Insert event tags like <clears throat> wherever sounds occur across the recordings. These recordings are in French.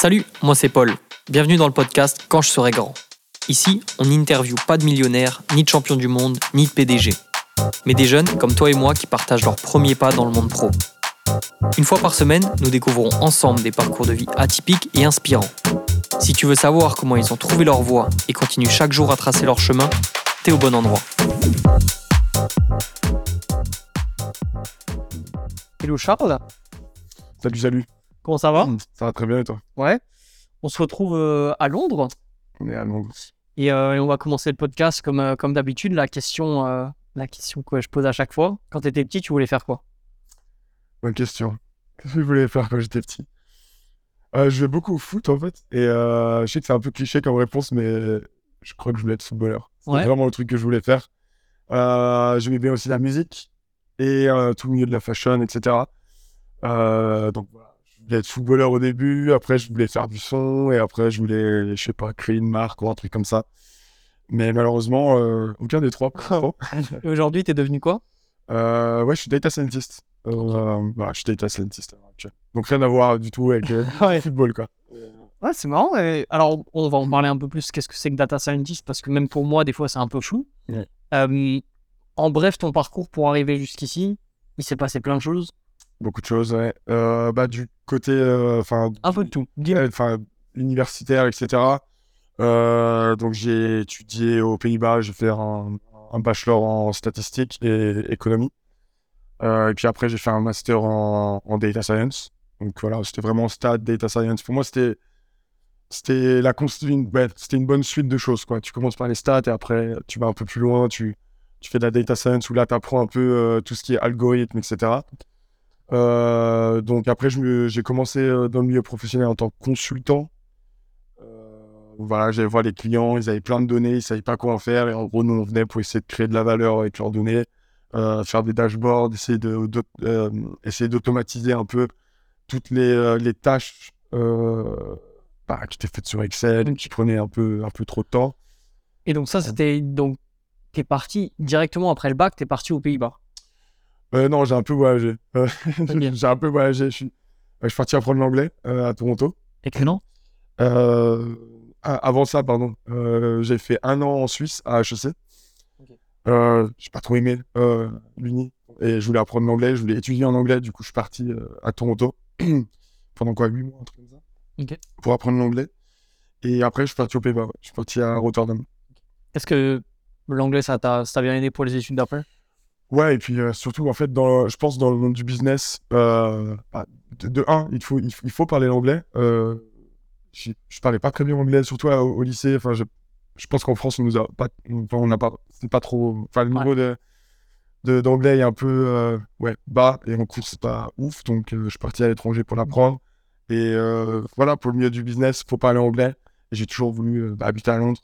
Salut, moi c'est Paul. Bienvenue dans le podcast Quand je serai grand. Ici, on n'interviewe pas de millionnaires, ni de champions du monde, ni de PDG. Mais des jeunes comme toi et moi qui partagent leurs premiers pas dans le monde pro. Une fois par semaine, nous découvrons ensemble des parcours de vie atypiques et inspirants. Si tu veux savoir comment ils ont trouvé leur voie et continuent chaque jour à tracer leur chemin, t'es au bon endroit. Hello Charles, Salut, salut. Comment ça va Ça va très bien et toi? Ouais. On se retrouve euh, à Londres On est à Londres. et, euh, et on va commencer le podcast comme, euh, comme d'habitude. La question, la question que je pose à chaque fois. Quand tu étais petit, tu voulais faire quoi? Bonne question. Qu'est-ce que je voulais faire quand j'étais petit? Je jouais beaucoup au foot en fait. Et je sais que c'est un peu cliché comme réponse, mais je crois que je voulais être footballeur. C'est Ouais. vraiment le truc que je voulais faire. J'aimais bien aussi la musique et tout le milieu de la fashion, etc. Donc voilà. Voulais être footballeur au début, après je voulais faire du son, et après je voulais, je sais pas, créer une marque ou un truc comme ça. Mais malheureusement, euh, aucun des trois. <laughs> Et aujourd'hui, tu es devenu quoi? Euh, ouais, je suis data scientist. Euh, voilà, je suis data scientist. Donc rien à voir du tout avec euh, <laughs> le football, quoi. Ouais, c'est marrant. et- Alors, on va en parler un peu plus. Qu'est-ce que c'est que data scientist? Parce que même pour moi, des fois, c'est un peu flou. Ouais. Euh, en bref, ton parcours pour arriver jusqu'ici, il s'est passé plein de choses. Beaucoup de choses, ouais. Euh, bah, du côté, euh, enfin, Un peu de tout. euh, enfin, universitaire, etc. Donc j'ai étudié aux Pays-Bas, j'ai fait un, un bachelor en statistique et économie. Et puis après, j'ai fait un master en, en data science. Donc voilà, c'était vraiment stat, data science. Pour moi, c'était c'était la une, ouais, c'était une bonne suite de choses. Quoi. Tu commences par les stats et après, tu vas un peu plus loin, tu, tu fais de la data science où là, tu apprends un peu euh, tout ce qui est algorithme, etc. Euh, donc après, j'ai commencé euh, dans le milieu professionnel en tant que consultant. Euh, voilà, j'allais voir les clients, ils avaient plein de données, ils savaient pas quoi en faire. Et en gros, nous, on venait pour essayer de créer de la valeur avec leurs données, euh, faire des dashboards, essayer de, d'aut- essayer d'automatiser un peu toutes les, les tâches bah, qui étaient faites sur Excel, qui prenaient un peu, un peu trop de temps. Et donc, ça, c'était. Donc, tu es parti directement après le bac, tu es parti aux Pays-Bas. Euh, non, j'ai un peu voyagé. Euh, <laughs> j'ai un peu voyagé. Je suis, je suis parti apprendre l'anglais euh, à Toronto. Excellent. Euh, avant ça, pardon, euh, j'ai fait un an en Suisse à HEC. Ok. Euh, j'ai pas trop aimé euh, l'uni et je voulais apprendre l'anglais, je voulais étudier en anglais. Du coup, je suis parti euh, à Toronto <clears throat> pendant quoi, 8 mois, un truc comme ça, pour apprendre l'anglais. Et après, je suis parti au Pays-Bas. ouais. Je suis parti à Rotterdam. Est-ce que l'anglais, ça t'a ça t'a bien aidé pour les études d'après? Ouais, et puis euh, surtout, en fait, dans, je pense dans le monde du business, euh, bah, de, de un, il faut, il, faut- il faut parler l'anglais. Euh, je, je parlais pas très bien anglais, surtout à- au, au lycée. Enfin, je, je pense qu'en France, on nous a pas, enfin, on n'a pas, c'est pas trop, enfin, le niveau de, de- d'anglais est un peu, ouais, bas, et en cours, c'est pas ouf. Donc, je suis parti à l'étranger pour l'apprendre. Et voilà, pour le milieu du business, faut parler anglais. J'ai toujours voulu bah, habiter à Londres.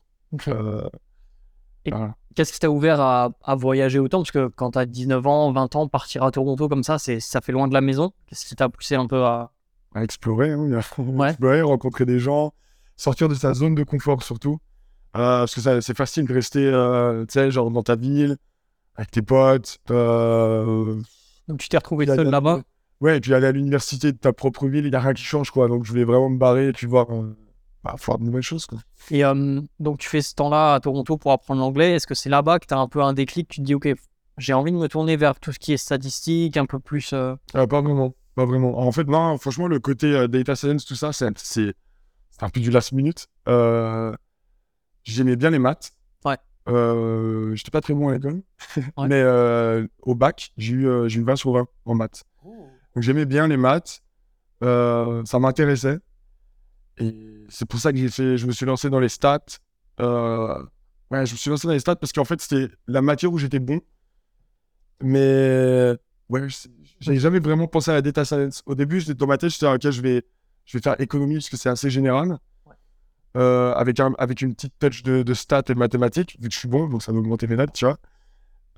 Et- voilà. Qu'est-ce qui t'a ouvert à, à voyager autant? Parce que quand t'as 19 ans, 20 ans, partir à Toronto comme ça, c'est ça fait loin de la maison. Qu'est-ce qui t'a poussé un peu à. à explorer, hein, a- Ouais. explorer, rencontrer des gens, sortir de sa zone de confort surtout. Euh, parce que c'est facile de rester, euh, tu sais, genre dans ta ville, avec tes potes. euh, Donc, tu t'es retrouvé seul là-bas? Ouais, et puis aller à l'université de ta propre ville, il n'y a rien qui change, quoi. Donc je voulais vraiment me barrer et puis voir, bah, voir de nouvelles choses, quoi. Et euh, donc, tu fais ce temps-là à Toronto pour apprendre l'anglais. Est-ce que c'est là-bas que tu as un peu un déclic? Tu te dis, OK, j'ai envie de me tourner vers tout ce qui est statistique, un peu plus. euh, Ah, pas vraiment, pas vraiment. En fait, non, franchement, le côté euh, data science, tout ça, c'est un peu du last minute. J'aimais bien les maths. Ouais. J'étais pas très bon à l'école. <laughs> Ouais. Mais au bac, j'ai eu, j'ai eu 20 sur 20 en maths. Donc j'aimais bien les maths. Ça m'intéressait. Et c'est pour ça que j'ai fait, je me suis lancé dans les stats. Euh, ouais, je me suis lancé dans les stats parce qu'en fait, c'était la matière où j'étais bon. Mais ouais, j'avais jamais vraiment pensé à la data science. Au début, dans ma tête, j'étais ok, je vais, je vais faire économie parce que c'est assez général. Euh, avec, un, avec une petite touch de, de stats et de mathématiques, vu que je suis bon, donc ça va augmenter mes notes, tu vois.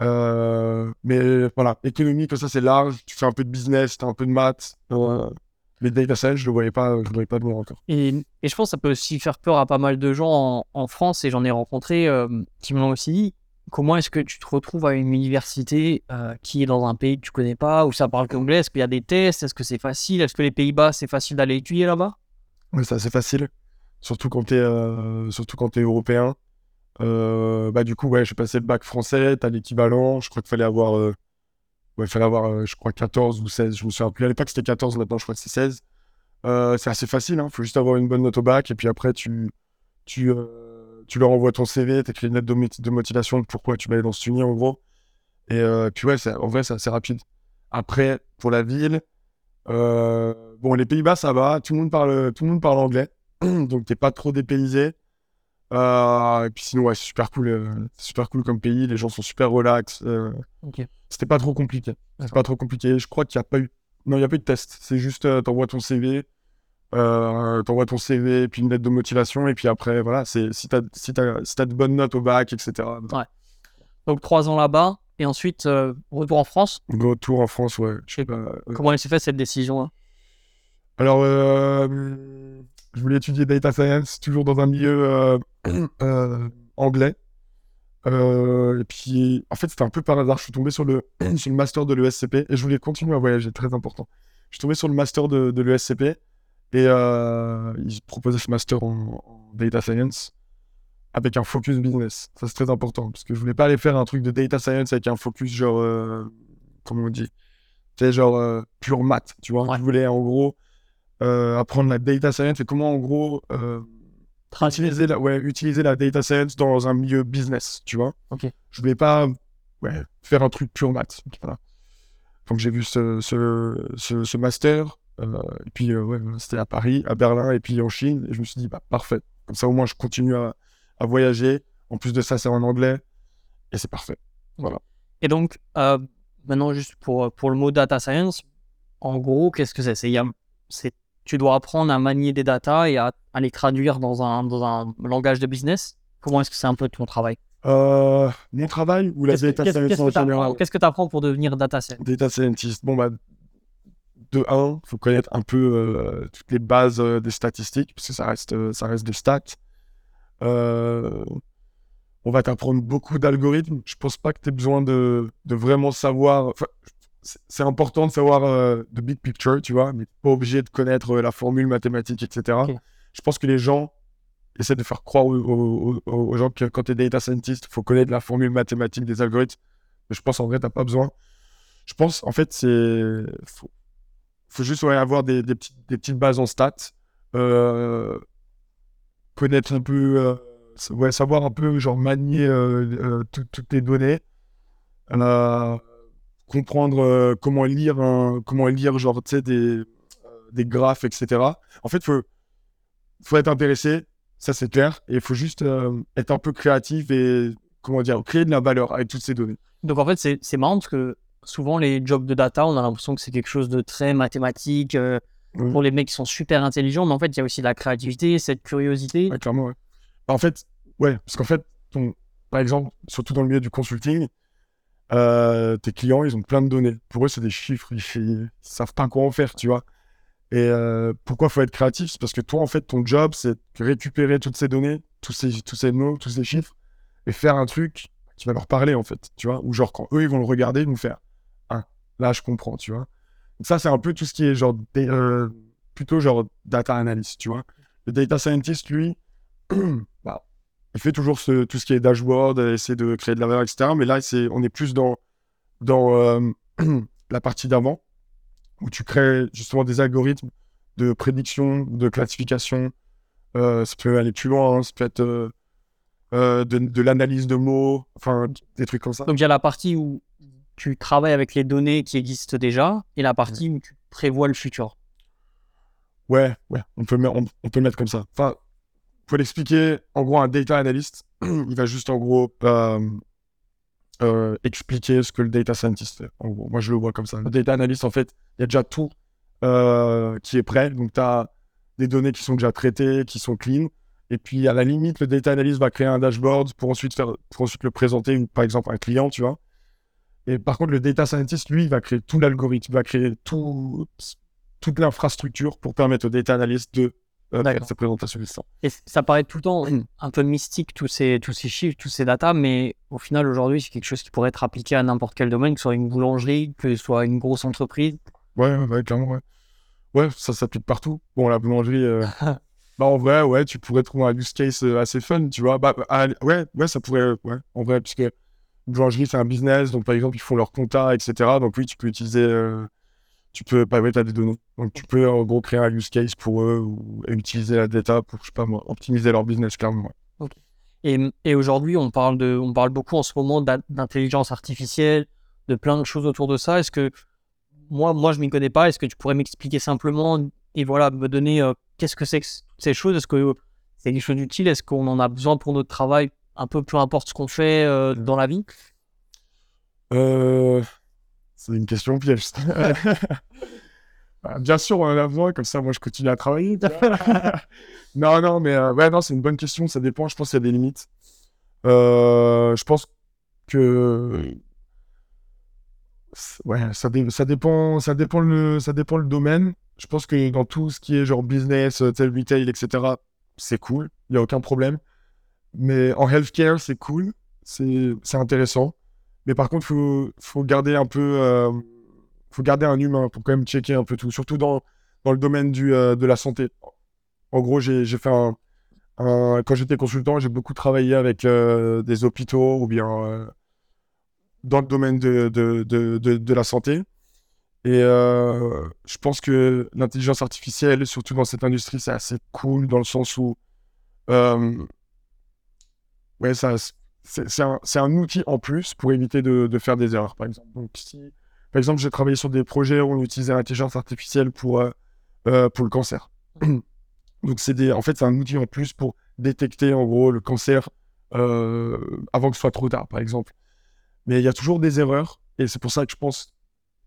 Euh, mais voilà, économie, comme ça, c'est large. Tu fais un peu de business, tu as un peu de maths. Euh, mais data science, je le voyais pas, je le voyais pas de loin encore. Et, et je pense que ça peut aussi faire peur à pas mal de gens en, en France, et j'en ai rencontré euh, qui me l'ont aussi dit. Comment est-ce que tu te retrouves à une université euh, qui est dans un pays que tu connais pas, où ça parle qu'anglais Est-ce qu'il y a des tests Est-ce que c'est facile Est-ce que les Pays-Bas, c'est facile d'aller étudier là-bas? Ouais, c'est assez facile. Surtout quand t'es euh, surtout quand t'es européen. Euh, bah, du coup, ouais, j'ai passé le bac français, t'as l'équivalent. Je crois qu'il fallait avoir, euh, il fallait avoir, euh, je crois, 14 ou 16. Je me souviens plus. À l'époque, c'était 14, maintenant, je crois que c'est 16. Euh, c'est assez facile, hein. Faut juste avoir une bonne note au bac. Et puis après, tu, tu, euh, tu leur envoies ton CV, t'écris une lettre de, mot- de motivation de pourquoi tu vas aller dans cette uni, en gros. Et puis, ouais, en vrai, c'est assez rapide. Après, pour la ville, bon, les Pays-Bas, ça va. Tout le monde parle, tout le monde parle anglais. <clears throat> Donc, t'es pas trop dépaysé. Euh, et puis sinon, ouais, c'est super cool. euh, super cool comme pays. Les gens sont super relax. euh, Ok. c'était pas trop compliqué. C'est D'accord. pas trop compliqué. Je crois qu'il n'y a pas eu. Non, il n'y a pas eu de test. C'est juste, euh, t'envoies ton CV. Euh, t'envoies ton CV, puis une lettre de motivation. Et puis après, voilà, c'est si t'as si t'as si t'as de bonnes notes au bac, etc. Donc trois ans là-bas et ensuite euh, retour en France? Retour en France, ouais. Je sais pas. euh, Comment elle s'est fait cette décision hein Alors, je voulais étudier data science, toujours dans un milieu euh, euh, anglais. Euh, et puis, en fait, c'était un peu par hasard. Je suis tombé sur le, <clears throat> sur le master de l'ESCP et je voulais continuer à voyager, très important. Je suis tombé sur le master de, de l'ESCP et euh, ils proposaient ce master en, en data science avec un focus business. Ça, c'est très important parce que je voulais pas aller faire un truc de data science avec un focus genre, euh, comment on dit, sais, genre pure maths, tu vois. Ouais. Je voulais en gros apprendre la data science et comment en gros utiliser, la, ouais, utiliser la data science dans un milieu business, tu vois. Ok. Je voulais pas ouais, faire un truc pure maths. Voilà. Donc j'ai vu ce, ce, ce, ce master, euh, et puis euh, ouais, voilà, c'était à Paris, à Berlin et puis en Chine, et je me suis dit, bah parfait. Comme ça au moins je continue à, à voyager. En plus de ça, c'est en anglais, et c'est parfait. Et donc euh, maintenant juste pour pour le mot data science, en gros qu'est-ce que c'est? C'est tu dois apprendre à manier des data et à, à les traduire dans un dans un langage de business. Comment est-ce que c'est un peu ton travail? Euh, mon travail ou la data science en général? Qu'est-ce que tu apprends pour devenir data scientist Data scientist. Bon, bah, de 1, il faut connaître un peu euh, toutes les bases euh, des statistiques, parce que ça reste, ça reste des stats. On va t'apprendre beaucoup d'algorithmes. Je pense pas que tu aies besoin de, de vraiment savoir. enfin, c'est- important de savoir euh, the big picture, tu vois, mais pas obligé de connaître euh, la formule mathématique, etc. Je pense que les gens essaient de faire croire aux, aux- aux- aux gens que quand tu es data scientist, il faut connaître la formule mathématique des algorithmes. Mais je pense en vrai, tu pas besoin. Je pense, en fait, c'est. Faut, faut juste ouais, avoir des, des, petites, des petites bases en stats. euh, connaître un peu. euh, ouais, savoir un peu, genre, manier tout- toutes les données. Comprendre euh, comment lire, un, comment lire, genre, tu sais, des, euh, des graphes, etc. En fait, faut, faut être intéressé, ça c'est clair, et il faut juste euh, être un peu créatif et, comment dire, créer de la valeur avec toutes ces données. Donc en fait, c'est c'est marrant parce que souvent les jobs de data, on a l'impression que c'est quelque chose de très mathématique euh, Oui. pour les mecs qui sont super intelligents, mais en fait, il y a aussi la créativité, cette curiosité. Ouais, clairement, ouais. Bah, En fait, ouais, parce qu'en fait, ton, par exemple, surtout dans le milieu du consulting, euh, tes clients, ils ont plein de données. Pour eux, c'est des chiffres, ils, ils savent pas quoi en faire, tu vois. Et euh, pourquoi faut être créatif? C'est parce que toi, en fait, ton job, c'est de récupérer toutes ces données, tous ces, tous ces mots, tous ces chiffres, et faire un truc qui va leur parler, en fait, tu vois. Ou genre, quand eux, ils vont le regarder, ils vont faire Ah, là, je comprends, tu vois. Donc ça, c'est un peu tout ce qui est genre, euh, plutôt genre data analyst, tu vois. Le data scientist, lui, <clears throat> bah, il fait toujours ce- tout ce qui est dashboard, essaie de créer de la valeur, etc. Mais là, c'est, on est plus dans, dans euh, <clears throat> la partie d'avant, où tu crées justement des algorithmes de prédiction, de classification. Euh, ça peut aller plus loin, hein, ça peut être euh, euh, de, de l'analyse de mots, enfin, des trucs comme ça. Donc il y a la partie où tu travailles avec les données qui existent déjà et la partie où tu prévois le futur. Ouais, ouais, on peut, le mettre- on, on peut le mettre comme ça. Enfin, pour l'expliquer, en gros, un data analyst, <clears throat> il va juste en gros euh, euh, expliquer ce que le data scientist fait. En gros, moi je le vois comme ça. Le data analyst, en fait, il y a déjà tout euh, qui est prêt. Donc, tu as des données qui sont déjà traitées, qui sont clean. Et puis, à la limite, le data analyst va créer un dashboard pour ensuite, faire, pour ensuite le présenter, par exemple, à un client, tu vois. Et par contre, le data scientist, lui, il va créer tout l'algorithme, il va créer tout, toute l'infrastructure pour permettre au data analyst de euh, D'accord. sa présentation. Ça. Et ça paraît tout le temps un peu mystique, tous ces, tous ces chiffres, tous ces datas, mais au final, aujourd'hui, c'est quelque chose qui pourrait être appliqué à n'importe quel domaine, que ce soit une boulangerie, que ce soit une grosse entreprise. Ouais, ouais, clairement, ouais. Ouais, ça s'applique partout. Bon, la boulangerie, euh, <laughs> Bah, en vrai, ouais, tu pourrais trouver un use case euh, assez fun, tu vois. Bah, ah, ouais, ouais, ça pourrait, ouais, en vrai, puisque une boulangerie, c'est un business, donc par exemple, ils font leur compta, etc. Donc oui, tu peux utiliser, euh, tu peux, bah ouais, t'as des données. Donc tu peux en gros créer un use case pour eux ou utiliser la data pour, je sais pas moi, optimiser leur business, clairement. Ouais. Et, et aujourd'hui, on parle de, on parle beaucoup en ce moment d'intelligence artificielle, de plein de choses autour de ça. Est-ce que moi, moi, je m'y connais pas. Est-ce que tu pourrais m'expliquer simplement et voilà, me donner euh, qu'est-ce que c'est que ces choses? Est-ce que c'est des choses utiles? Est-ce qu'on en a besoin pour notre travail? Un peu peu importe ce qu'on fait euh, dans la vie euh, C'est une question piège. <laughs> Bah, bien sûr, on en a besoin, comme ça, moi, je continue à travailler. <laughs> non, non, mais ouais, non, c'est une bonne question. Ça dépend. Je pense qu'il y a des limites. je pense que ouais, ça, ça, dépend, ça, dépend le, ça dépend le domaine. Je pense que dans tout ce qui est genre business, euh, tel retail, etc., c'est cool. Il n'y a aucun problème. Mais en healthcare, c'est cool. C'est intéressant. Mais par contre, faut, faut, garder un peu. Euh, faut garder un humain pour quand même checker un peu tout. Surtout dans, dans le domaine du, euh, de la santé. En gros, j'ai fait Quand j'étais consultant, j'ai beaucoup travaillé avec des hôpitaux ou bien dans le domaine de, de, de, de la santé. Et euh, je pense que l'intelligence artificielle, surtout dans cette industrie, c'est assez cool dans le sens où euh, ouais, ça, c'est un, un, outil en plus pour éviter de, de, faire des erreurs, par exemple. Donc, si, par exemple, j'ai travaillé sur des projets où on utilisait l'intelligence artificielle pour, euh, pour le cancer. Donc, c'est en fait, c'est un outil en plus pour détecter, en gros, le cancer avant que ce soit trop tard, par exemple. Mais il y a toujours des erreurs. Et c'est pour ça que je pense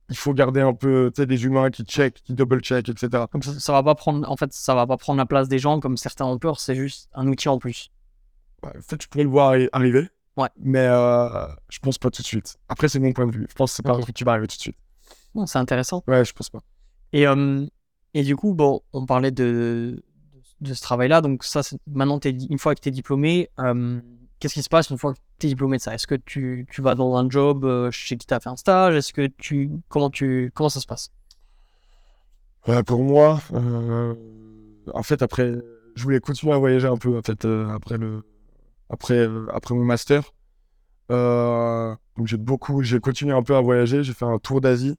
qu'il faut garder un peu des humains qui check, qui double-check, etc. Comme ça, ça va pas prendre, en fait, ça va pas prendre la place des gens comme certains ont peur. C'est juste un outil en plus. En fait, je pourrais le voir arriver. Ouais. Mais euh, je pense pas tout de suite. Après, c'est mon point de vue. Je pense que c'est pas un truc qui va arriver tout de suite. Bon, c'est intéressant. Ouais, je pense pas. Et, euh, et du coup, bon, on parlait de, de ce travail-là. Donc, ça, maintenant, es, une fois que tu es diplômé, euh, qu'est-ce qui se passe une fois que tu es diplômé de ça? Est-ce que tu, tu, vas dans un job euh, chez qui tu as fait un stage? Est-ce que tu comment tu comment ça se passe? Pour moi, en fait, après, je voulais continuer à voyager un peu. En fait, après le après après mon master, donc j'ai beaucoup, j'ai continué un peu à voyager. J'ai fait un tour d'Asie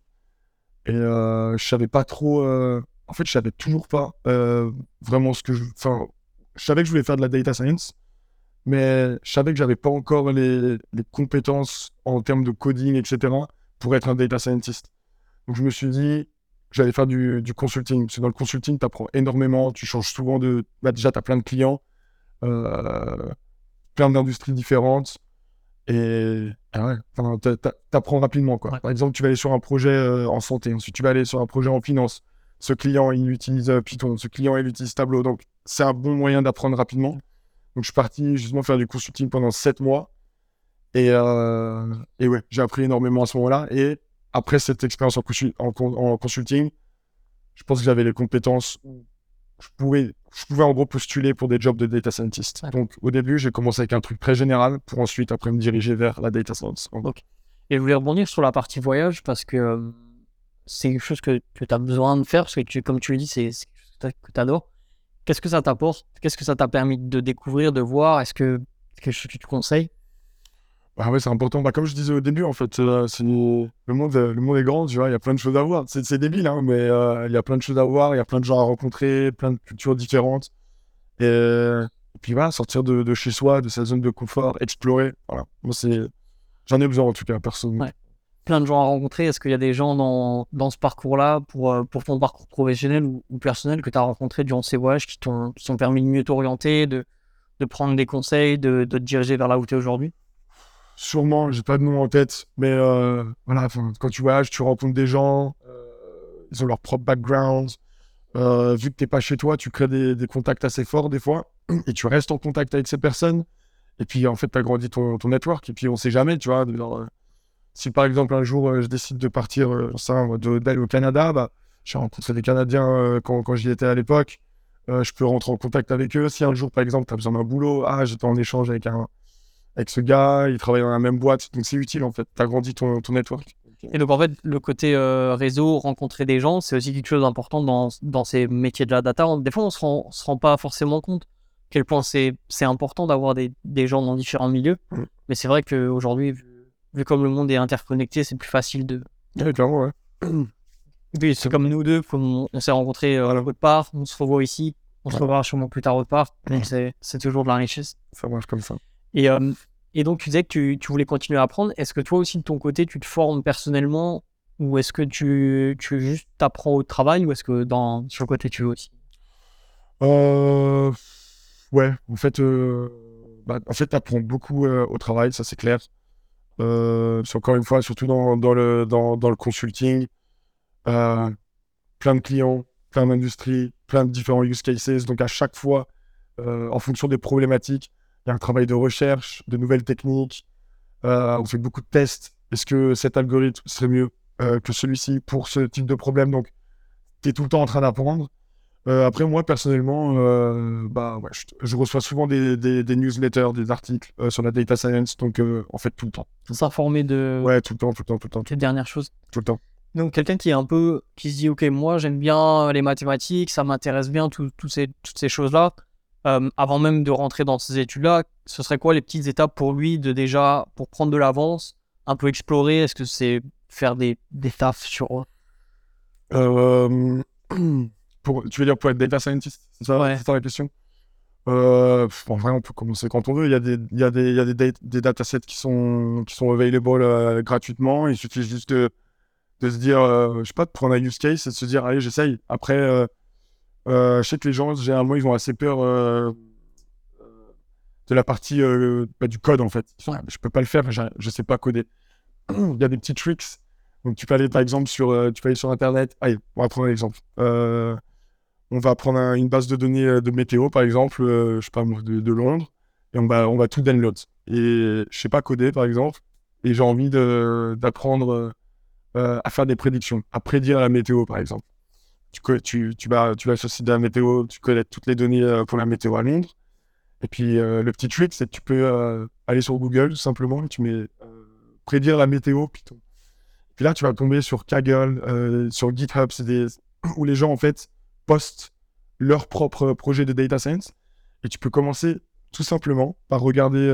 et je savais pas trop. en fait, je savais toujours pas vraiment ce que je. Enfin, je savais que je voulais faire de la data science mais je savais que j'avais pas encore les, les, compétences en termes de coding, etc., pour être un data scientist. Donc je me suis dit, j'allais faire du, consulting. Parce que dans le consulting, tu apprends énormément, tu changes souvent de. Bah, déjà, tu as plein de clients, euh, plein d'industries différentes. Et ah ouais, tu apprends rapidement. Quoi. Par exemple, tu vas aller sur un projet euh, en santé, ensuite tu vas aller sur un projet en finance. Ce client, il utilise euh, Python, ce client, il utilise Tableau. Donc, c'est un bon moyen d'apprendre rapidement. Donc, je suis parti justement faire du consulting pendant sept mois. Et, euh, et ouais, j'ai appris énormément à ce moment-là. Et après cette expérience en, en, consulting, je pense que j'avais les compétences je pouvais, je pouvais en gros postuler pour des jobs de data scientist. Donc, au début, j'ai commencé avec un truc très général pour ensuite, après, me diriger vers la data science. Et je voulais rebondir sur la partie voyage parce que euh, c'est quelque chose que, que tu as besoin de faire parce que, tu, comme tu le dis, c'est quelque chose que tu adores. Qu'est-ce que ça t'apporte? Qu'est-ce que ça t'a permis de découvrir, de voir? Est-ce que c'est quelque chose que tu te conseilles? Bah ouais, c'est important. Bah, comme je disais au début, en fait, euh, le, monde, le monde est grand, tu vois, il y a plein de choses à voir. C'est débile, hein, mais euh, il y a plein de choses à voir, il y a plein de gens à rencontrer, plein de cultures différentes. Et, puis voilà, sortir de, chez soi, de sa zone de confort, explorer. Voilà. J'en ai besoin en tout cas, personnellement plein de gens à rencontrer Est-ce qu'il y a des gens dans, dans ce parcours-là, pour, euh, pour ton parcours professionnel ou, personnel, que tu as rencontré durant ces voyages qui t'ont permis de mieux t'orienter, de, de prendre des conseils, de, de te diriger vers là où tu es aujourd'hui? Sûrement, j'ai pas de nom en tête, mais euh, voilà, quand tu voyages, tu rencontres des gens, euh, ils ont leur propre background. vu que tu n'es pas chez toi, tu crées des, contacts assez forts des fois, <clears throat> et tu restes en contact avec ces personnes. Et puis en fait, tu grandi ton, ton network, et puis on sait jamais, tu vois. Si par exemple un jour euh, je décide de partir euh, d'aller au Canada, bah, j'ai rencontré des Canadiens euh, quand, quand j'y étais à l'époque. je peux rentrer en contact avec eux. Si un jour, par exemple, tu as besoin d'un boulot, ah, j'étais en échange avec, un, avec ce gars, il travaille dans la même boîte. Donc c'est utile en fait. Tu as grandi ton, ton network. Et donc, en fait, le côté euh, réseau, rencontrer des gens, c'est aussi quelque chose d'important dans, dans ces métiers de la data. Des fois, on se rend, se rend pas forcément compte quel point c'est important d'avoir des, des, gens dans différents milieux. Mm. Mais c'est vrai qu'aujourd'hui, vu, vu, comme le monde est interconnecté, c'est plus facile de. Oui, clairement, ouais. Oui, c'est comme nous deux, on, on s'est rencontrés euh, à autre part, on se revoit ici, on se revoit sûrement plus tard autre part. Donc, c'est toujours de la richesse. Ça marche comme ça. Et, euh, et donc, tu disais que tu, voulais continuer à apprendre. Est-ce que toi aussi, de ton côté, tu te formes personnellement ou est-ce que tu, tu juste t'apprends au travail ou est-ce que dans, sur le côté, tu veux aussi? Euh... Ouais, en fait, euh... bah, en fait, tu apprends beaucoup euh, au travail, ça c'est clair. Encore une fois, surtout dans, le, dans, le consulting, plein de clients, plein d'industries, plein de différents use cases. Donc à chaque fois, en fonction des problématiques, y a un travail de recherche, de nouvelles techniques. Euh, on fait beaucoup de tests. Est-ce que cet algorithme serait mieux euh, que celui-ci pour ce type de problème? Donc, tu es tout le temps en train d'apprendre. Euh, après, moi, personnellement, bah, ouais, je, reçois souvent des, des, newsletters, des articles sur la data science. Donc, en fait, tout le temps. S'informer de. Ouais, tout le temps, tout le temps, tout le temps. Les dernières choses. Tout le temps. Donc, quelqu'un qui est un peu. qui se dit, OK, moi, j'aime bien les mathématiques, ça m'intéresse bien, tout, ces, toutes ces choses-là. Euh, avant même de rentrer dans ces études-là, ce serait quoi les petites étapes pour lui de déjà, pour prendre de l'avance, un peu explorer? Est-ce que c'est faire des, des tafs sur. Euh, <clears throat> pour, tu veux dire pour être data scientist C'est ça, ouais. la question? Euh, En vrai, on peut commencer quand on veut. Il y a des, il y a des, il y a des, des datasets qui sont, qui sont available euh, gratuitement. Il suffit juste de, de se dire, je sais pas, de prendre un use case et de se dire, allez, j'essaye. Après euh, je sais que les gens, généralement, ils ont assez peur euh, de la partie euh, bah, du code, en fait. je peux pas le faire, je ne sais pas coder. <clears throat> Il y a des petits tricks. Donc, tu peux aller, par exemple, sur, tu peux aller sur Internet. Allez, on va prendre un exemple. on va prendre une base de données de météo, par exemple, je sais pas, de, de, Londres, et on va, on va tout download. Et je sais pas coder, par exemple, et j'ai envie d'apprendre à faire des prédictions, à prédire la météo, par exemple tu, tu, tu, vas, tu vas sur le site de la météo, tu connais toutes les données euh, pour la météo à Londres. Et puis, euh, le petit trick, c'est que tu peux euh, aller sur Google, tout simplement, et tu mets prédire la météo. Puis là, tu vas tomber sur Kaggle, sur GitHub, c'est des... <clears throat> où les gens, en fait, postent leur propre projet de data science. Et tu peux commencer tout simplement par regarder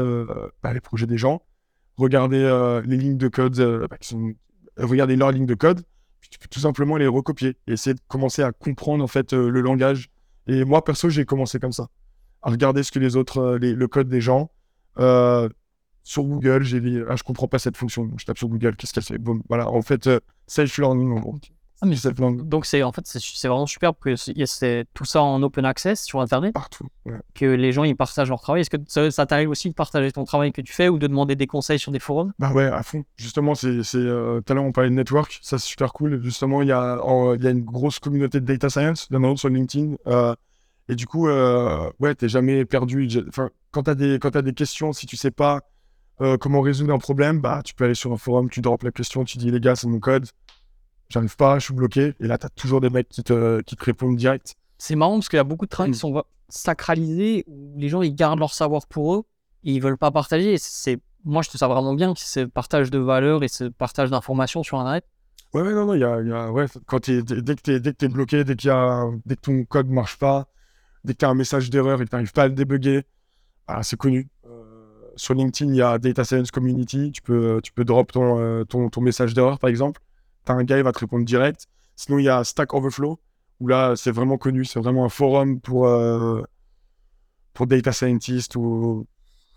bah, les projets des gens, regarder les lignes de code, bah, regarder leurs lignes de code, tu peux tout simplement les recopier et essayer de commencer à comprendre en fait euh, le langage. Et moi, perso, j'ai commencé comme ça, à regarder ce que les autres, euh, le code des gens. Euh, sur Google, j'ai dit, ah, je comprends pas cette fonction. Je tape sur Google, qu'est-ce qu'elle fait? Voilà, en fait, self-learning, en ah, mais donc c'est en fait c'est vraiment super que a tout ça en open access sur internet. Partout que les gens ils partagent leur travail. Est-ce que ça, t'arrive aussi de partager ton travail que tu fais ou de demander des conseils sur des forums? Bah ouais à fond. Justement c'est c'est euh, tout à l'heure on parlait de network. Ça c'est super cool. Justement il y a il y a une grosse communauté de data science il y en a sur LinkedIn. Euh, et du coup euh, ouais t'es jamais perdu. Enfin quand t'as des quand as des questions si tu sais pas euh, comment résoudre un problème bah tu peux aller sur un forum tu drops la question tu dis les gars c'est mon code j'arrive pas, je suis bloqué. Et là, tu as toujours des mecs qui te, qui te répondent direct. C'est marrant parce qu'il y a beaucoup de travail qui mm. sont sacralisés, où les gens ils gardent leur savoir pour eux et ils veulent pas partager. C'est moi je trouve ça vraiment bien, ce partage de valeurs et ce partage d'informations sur Internet. Ouais, ouais, non, non, il y a, y a, ouais, quand es, dès que tu es, es bloqué, dès, qu'il y a, dès que ton code marche pas, dès que tu as un message d'erreur et que tu n'arrives pas à le débugger, bah, c'est connu. Euh, sur LinkedIn, il y a Data Science Community, tu peux, tu peux drop ton, euh, ton, ton message d'erreur par exemple t'as un gars, il va te répondre direct. Sinon, il y a Stack Overflow, où là, c'est vraiment connu, c'est vraiment un forum pour, euh, pour data scientist ou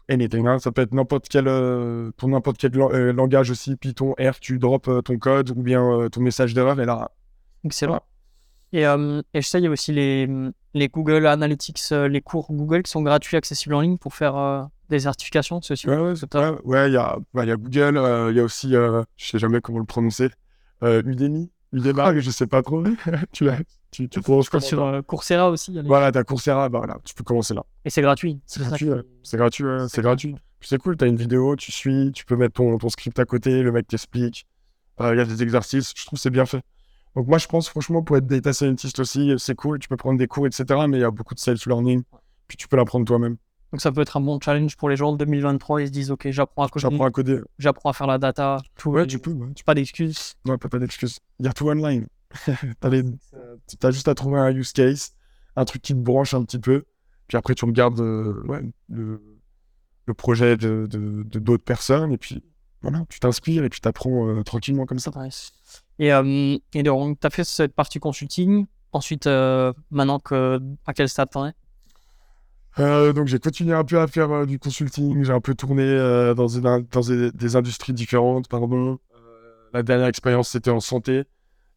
anything. Hein. Ça peut être n'importe quel, euh, pour n'importe quel euh, langage aussi, Python, R, tu drops ton code ou bien ton message d'erreur et là. Excellent. Et, et, je sais, il y a aussi les, les Google Analytics, les cours Google qui sont gratuits, accessibles en ligne pour faire des certifications, aussi. Ouais, ouais, il y, a, y a Google, il y a aussi, je sais jamais comment le prononcer, euh, Udemy, Udemy, ah, je sais pas trop. <laughs> tu l'as. Tu, tu sur euh, Coursera aussi. Voilà, t'as Coursera, bah voilà, tu peux commencer là. Et c'est gratuit. C'est gratuit, c'est gratuit, c'est gratuit. C'est cool, t'as une vidéo, tu suis, tu peux mettre ton, ton script à côté, le mec t'explique. Euh, il y a des exercices, je trouve c'est bien fait. Donc moi je pense franchement pour être data scientist aussi, c'est cool, tu peux prendre des cours, etc. Mais il y a beaucoup de self-learning, puis tu peux l'apprendre toi-même. Donc ça peut être un bon challenge pour les gens de 2023. Ils se disent, ok, j'apprends à coder, J'apprends à coder. j'apprends à faire la data. Tout, Ouais, tu peux. ouais, tu Pas d'excuses. Non, pas, d'excuses. Il y a tout online. <laughs> T'as les- t'as juste à trouver un use case, un truc qui te branche un petit peu. Puis après, tu regardes euh, ouais, le, le projet de d'autres personnes. Et puis, voilà, tu t'inspires et puis t'apprends euh, tranquillement comme ça. Nice. Et, euh, et donc, tu as fait cette partie consulting. Ensuite, maintenant, que, à quel stade t'en es? Euh, donc, j'ai continué un peu à faire euh, du consulting. J'ai un peu tourné euh, dans, une dans des, des industries différentes, pardon. La dernière expérience, c'était en santé.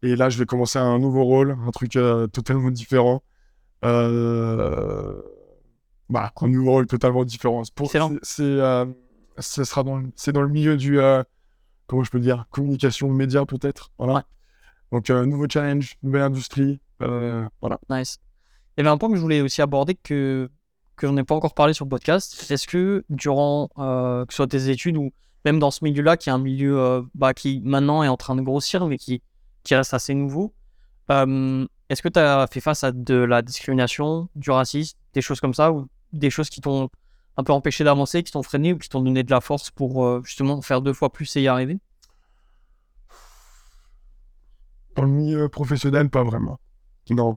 Et là, je vais commencer un nouveau rôle, un truc totalement différent. Bah, un nouveau rôle totalement différent. C'est Pour, Excellent. c'est, c'est, ce sera dans, le- c'est dans le milieu du, comment je peux dire, communication média peut-être. Voilà. Ouais. Donc, nouveau challenge, nouvelle industrie. voilà. Nice. Il y avait un point que je voulais aussi aborder que, que je n'ai pas encore parlé sur le podcast. Est-ce que durant, euh, que ce soit tes études ou même dans ce milieu-là, qui est un milieu euh, bah, qui maintenant est en train de grossir, mais qui, qui reste assez nouveau, euh, est-ce que tu as fait face à de la discrimination, du racisme, des choses comme ça, ou des choses qui t'ont un peu empêché d'avancer, qui t'ont freiné ou qui t'ont donné de la force pour justement faire deux fois plus et y arriver? Dans le milieu professionnel, pas vraiment. Non.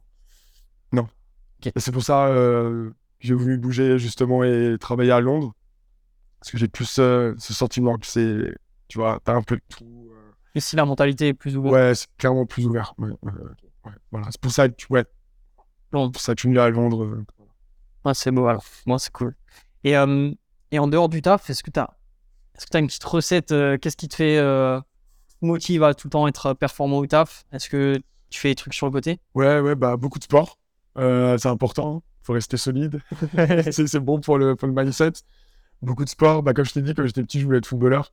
Non. C'est pour ça euh, j'ai voulu bouger justement et travailler à Londres. Parce que j'ai plus euh, ce sentiment que c'est, tu vois, t'as un peu de tout. euh, Et si la mentalité est plus ouverte Ouais, c'est clairement plus ouvert. Ouais, ouais, ouais, voilà. C'est pour ça que tu, ouais, Bon, pour ça que je suis à Londres. euh. Ouais, c'est beau alors. Moi, c'est cool. Et, euh, et en dehors du taf, est-ce que tu as, est-ce que t'as une petite recette euh, Qu'est-ce qui te fait euh, motive à tout le temps être performant au taf? Est-ce que tu fais des trucs sur le côté? Ouais, ouais, bah beaucoup de sport. Euh, c'est important. Faut rester solide. <laughs> <laughs> c'est bon pour le, pour le mindset. Beaucoup de sport. Bah, comme je t'ai dit, quand j'étais petit, je voulais être footballeur.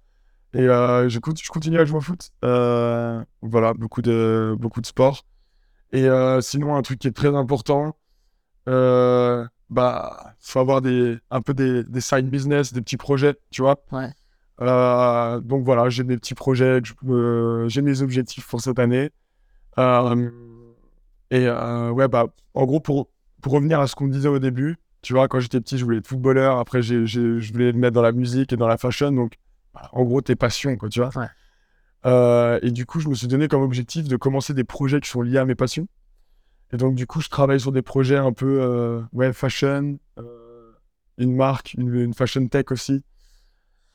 Et euh, je, cont- je continue à jouer au foot. Euh, voilà, beaucoup de, beaucoup de sport. Et euh, sinon, un truc qui est très important, euh, bah, faut avoir des, un peu des, des side business, des petits projets, tu vois. Ouais. Donc voilà, j'ai des petits projets, j'ai mes objectifs pour cette année. Et ouais, bah, en gros, pour, pour revenir à ce qu'on disait au début, tu vois, quand j'étais petit, je voulais être footballeur. Après, je voulais me mettre dans la musique et dans la fashion. Donc, bah, en gros, tes passions, quoi, tu vois. Ouais. Euh, et du coup, je me suis donné comme objectif de commencer des projets qui sont liés à mes passions. Et donc, du coup, je travaille sur des projets un peu, euh, ouais, fashion, euh, une marque, une, une fashion tech aussi.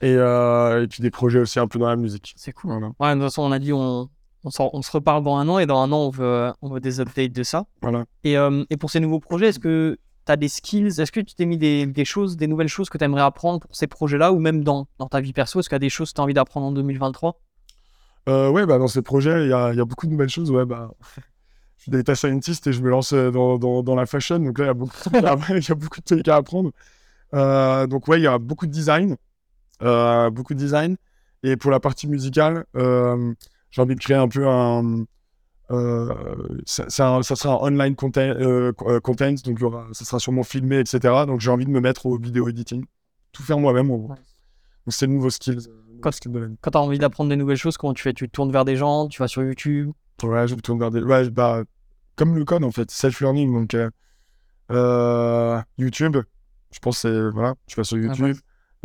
Et, et puis des projets aussi un peu dans la musique. C'est cool. Voilà. Ouais, de toute façon, on a dit on, on, se reparle dans un an et dans un an, on veut, on veut des updates de ça. voilà. Et, euh, et pour ces nouveaux projets, est-ce que tu as des skills? Est-ce que tu t'es mis des, des choses, des nouvelles choses que tu aimerais apprendre pour ces projets-là ou même dans, dans ta vie perso Est-ce qu'il y a des choses que tu as envie d'apprendre en 2023 Euh, ouais, bah, dans ces projets, il y a, y a beaucoup de nouvelles choses. Ouais, bah, je suis data scientist et je me lance euh, dans, dans, dans la fashion. Donc là, il y a beaucoup, il y a- il y a beaucoup de trucs à apprendre. Euh, donc, ouais, il y a beaucoup de design. Euh, beaucoup de design. Et pour la partie musicale, euh, j'ai envie de créer un peu un. euh, ça, ça sera un online content, euh, euh, content donc aura, ça sera sûrement filmé, etc. Donc j'ai envie de me mettre au vidéo editing. Tout faire moi-même, en gros. Ouais. Donc c'est le nouveau skill. Quand- skill de l'année. Quand tu as envie d'apprendre des nouvelles choses, comment tu fais? Tu te tournes vers des gens Tu vas sur YouTube? Ouais, je me tourne vers des. Ouais, bah, comme le code en fait, self-learning. Donc, euh, YouTube, je pense que c'est. Voilà, je vais sur YouTube.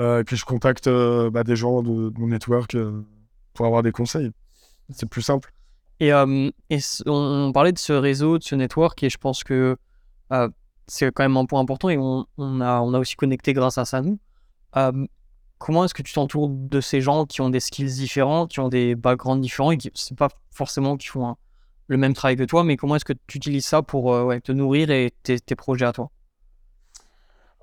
Euh, et puis, je contacte bah, des gens de, de mon network pour avoir des conseils. C'est plus simple. Et, euh, et on, on parlait de ce réseau, de ce network, et je pense que euh, c'est quand même un point important, et on, on a, on a aussi connecté grâce à ça, nous. Euh, comment est-ce que tu t'entoures de ces gens qui ont des skills différents, qui ont des backgrounds différents, et qui c'est pas forcément qui font un- le même travail que toi, mais comment est-ce que tu utilises ça pour euh, ouais, te nourrir et tes, tes projets à toi?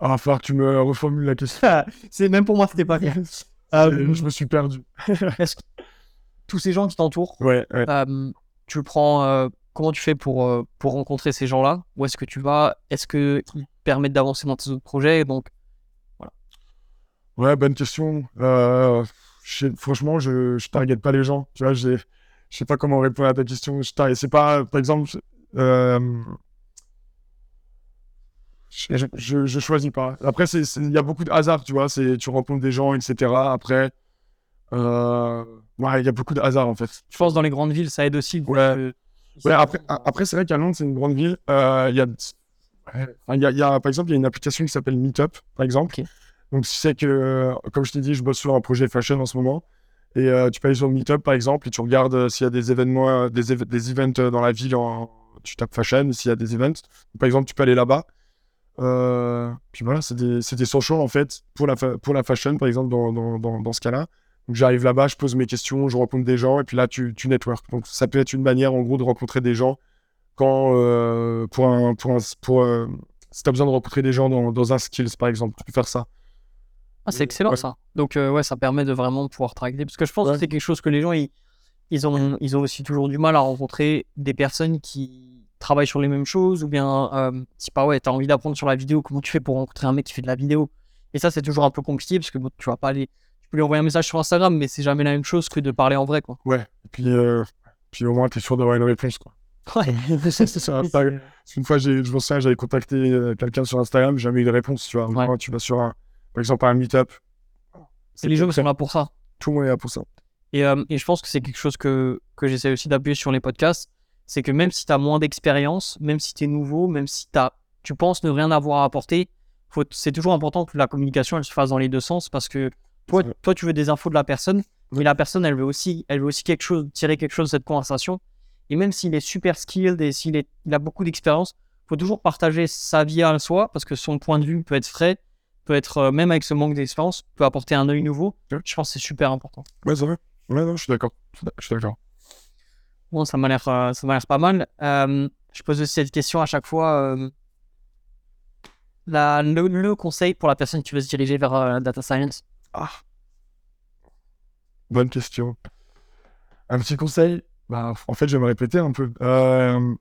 Ah, il va falloir que tu me reformules la question. <laughs> C'est même pour moi, c'était pas clair. <laughs> Euh, je me suis perdu. <laughs> Est-ce que tous ces gens qui t'entourent, Ouais, ouais. Euh, tu prends. euh, comment tu fais pour, euh, pour rencontrer ces gens-là? Où est-ce que tu vas? Est-ce qu'ils te permettent d'avancer dans tes autres projets? Donc, Ouais, bonne question. Franchement, je target pas les gens. Tu vois, j'ai- je sais pas comment répondre à ta question. Je C'est pas, par exemple, je, je, choisis pas. Après, il y a beaucoup de hasard, tu vois. C'est, tu rencontres des gens, etc. Après, euh, ouais, il y a beaucoup de hasard en fait. je pense dans les grandes villes, ça aide aussi. Ouais. Ouais, après, c'est vrai qu'à Londres, c'est une grande ville. Euh, Il y a, Il y, a, il y a, par exemple, il y a une application qui s'appelle Meetup, par exemple. Donc, tu sais que, euh, comme je t'ai dit, je bosse sur un projet fashion en ce moment. Et euh, tu peux aller sur Meetup, par exemple, et tu regardes s'il y a des événements, des, éve- des events dans la ville. En... Tu tapes fashion, s'il y a des events. Par exemple, tu peux aller là-bas. Euh, puis voilà, c'est des, des socials, en fait, pour la, pour la fashion, par exemple, dans, dans, dans, dans ce cas-là. Donc, j'arrive là-bas, je pose mes questions, je rencontre des gens, et puis là, tu, tu network. Donc, ça peut être une manière, en gros, de rencontrer des gens quand, euh, pour un, pour un, pour, euh, si tu as besoin de rencontrer des gens dans, dans un skills, par exemple, tu peux faire ça. Ah, c'est excellent Ouais. ça. Donc euh, ouais, ça permet de vraiment pouvoir targeter. Parce que je pense Ouais. que c'est quelque chose que les gens, ils, ils, ont, ils ont aussi toujours du mal à rencontrer des personnes qui travaillent sur les mêmes choses. Ou bien, si pas ouais, tu as envie d'apprendre sur la vidéo, comment tu fais pour rencontrer un mec qui fait de la vidéo? Et ça, c'est toujours un peu compliqué parce que bon, tu vas pas aller. Peux lui envoyer un message sur Instagram, mais c'est jamais la même chose que de parler en vrai. Quoi. Ouais. Et puis, euh, puis au moins, tu es sûr d'avoir une réponse. Quoi. Ouais. Sur Instagram. Une fois, je me souviens, j'avais contacté euh, quelqu'un sur Instagram, jamais eu de réponse. Tu vois. Ouais. Quand tu vas sur un, par exemple, un meetup. Et les gens sont là pour ça. Tout le monde est là pour ça. Et, euh, et je pense que c'est quelque chose que, que j'essaie aussi d'appuyer sur les podcasts. C'est que même si tu as moins d'expérience, même si tu es nouveau, même si as, tu penses ne rien avoir à apporter, c'est toujours important que la communication elle se fasse dans les deux sens parce que toi, toi tu veux des infos de la personne, mais la personne elle veut aussi, elle veut aussi quelque chose, tirer quelque chose de cette conversation. Et même s'il est super skilled et s'il est, il a beaucoup d'expérience, faut toujours partager sa vie à soi parce que son point de vue peut être frais, peut être euh, même avec ce manque d'expérience, peut apporter un œil nouveau. Ouais. Je pense que c'est super important. Ouais, c'est vrai. Ouais, non, je suis d'accord. Je suis d'accord. Bon, ça m'a l'air, euh, ça m'a l'air pas mal. Euh, je pose aussi cette question à chaque fois. la, le, le conseil pour la personne qui veut se diriger vers la data science. Ah. Bonne question. Un petit conseil bah, En fait, je vais me répéter un peu. Euh...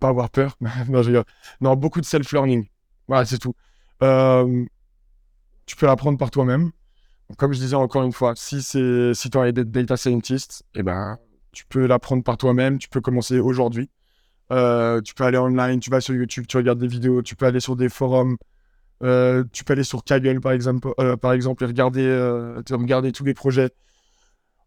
Pas avoir peur. <laughs> non, beaucoup de self-learning. Voilà, c'est tout. Euh, Tu peux l'apprendre par toi-même. Comme je disais encore une fois, si, c'est... si tu as d'être data scientist, eh ben, tu peux l'apprendre par toi-même. Tu peux commencer aujourd'hui. Euh, tu peux aller online, tu vas sur YouTube, tu regardes des vidéos, tu peux aller sur des forums. Euh, tu peux aller sur Kaggle par exemple, euh, par exemple et regarder, euh, regarder tous les projets.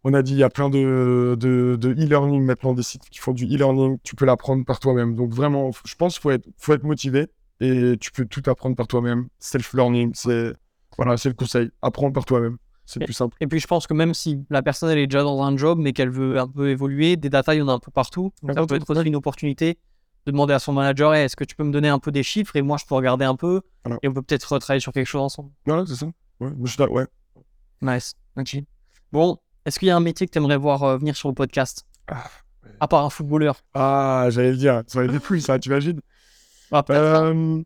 On a dit il y a plein de, de, de e-learning maintenant, des sites qui font du e-learning. Tu peux l'apprendre par toi-même. Donc vraiment, je pense qu'il faut être, faut être motivé et tu peux tout apprendre par toi-même. Self-learning, c'est voilà, c'est le conseil. Apprendre par toi-même, c'est plus simple. Et puis, je pense que même si la personne elle est déjà dans un job, mais qu'elle veut un peu évoluer, des data, il y en a un peu partout. Donc, ça peut être aussi une opportunité de demander à son manager Hey, est-ce que tu peux me donner un peu des chiffres et moi je peux regarder un peu Voilà. et on peut peut-être travailler sur quelque chose ensemble. Voilà, c'est ça. Ouais, je suis là- ouais. Nice. Ok. Bon, est-ce qu'il y a un métier que tu aimerais voir euh, venir sur le podcast? Ah, À part un footballeur. Ah, j'allais le dire, ça va être plus ça, tu imagines Ah. Euh,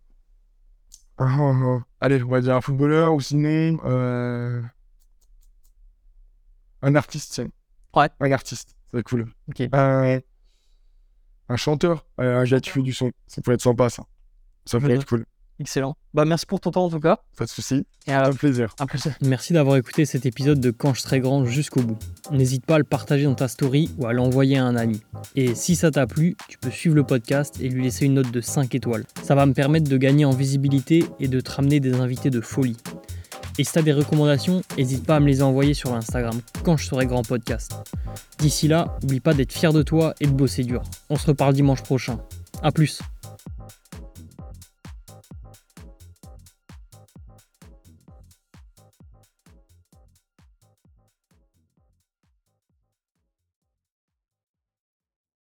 ah, ah, ah. Allez, on va dire un footballeur ou sinon euh, un artiste. tiens. Ouais. Un artiste, c'est cool. Ok. Euh, un chanteur, euh, un gars qui fait du son. Ça pourrait être sympa, ça. Ça pourrait être cool. Excellent. Bah, merci pour ton temps en tout cas. Pas de soucis. Et à Un plaisir. Merci d'avoir écouté cet épisode de Quand je serai grand jusqu'au bout. N'hésite pas à le partager dans ta story ou à l'envoyer à un ami. Et si ça t'a plu, tu peux suivre le podcast et lui laisser une note de 5 étoiles. Ça va me permettre de gagner en visibilité et de te ramener des invités de folie. Et si t'as des recommandations, n'hésite pas à me les envoyer sur Instagram quand je serai grand podcast. D'ici là, n'oublie pas d'être fier de toi et de bosser dur. On se reparle dimanche prochain. A plus